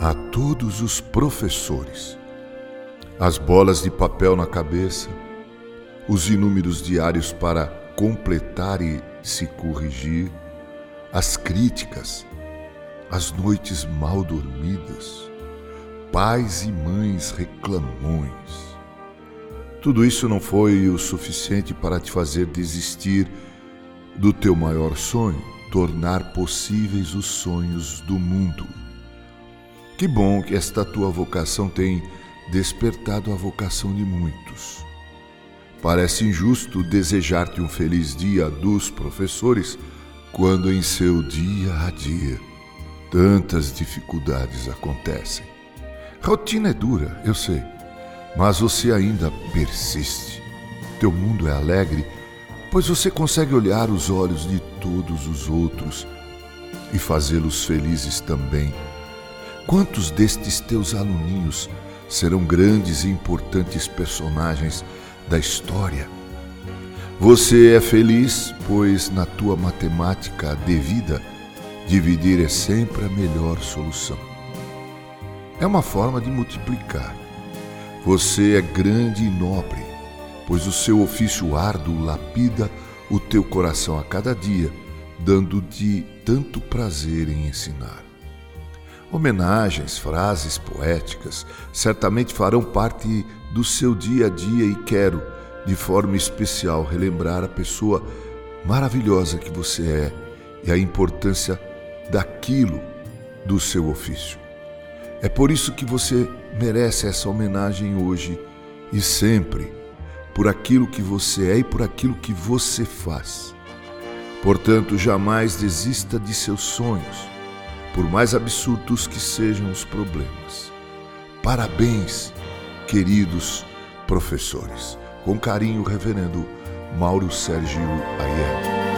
a todos os professores. As bolas de papel na cabeça, os inúmeros diários para completar e se corrigir, as críticas, as noites mal dormidas, pais e mães reclamões. Tudo isso não foi o suficiente para te fazer desistir do teu maior sonho, tornar possíveis os sonhos do mundo. Que bom que esta tua vocação tem despertado a vocação de muitos. Parece injusto desejar-te um feliz dia dos professores quando em seu dia a dia tantas dificuldades acontecem. Rotina é dura, eu sei, mas você ainda persiste. Teu mundo é alegre, pois você consegue olhar os olhos de todos os outros e fazê-los felizes também. Quantos destes teus aluninhos serão grandes e importantes personagens da história? Você é feliz, pois na tua matemática devida, dividir é sempre a melhor solução. É uma forma de multiplicar. Você é grande e nobre, pois o seu ofício árduo lapida o teu coração a cada dia, dando-te tanto prazer em ensinar. Homenagens, frases poéticas certamente farão parte do seu dia a dia e quero, de forma especial, relembrar a pessoa maravilhosa que você é e a importância daquilo do seu ofício. É por isso que você merece essa homenagem hoje e sempre, por aquilo que você é e por aquilo que você faz. Portanto, jamais desista de seus sonhos, por mais absurdos que sejam os problemas. Parabéns, queridos professores. Com carinho, Reverendo Mauro Sérgio Aiello.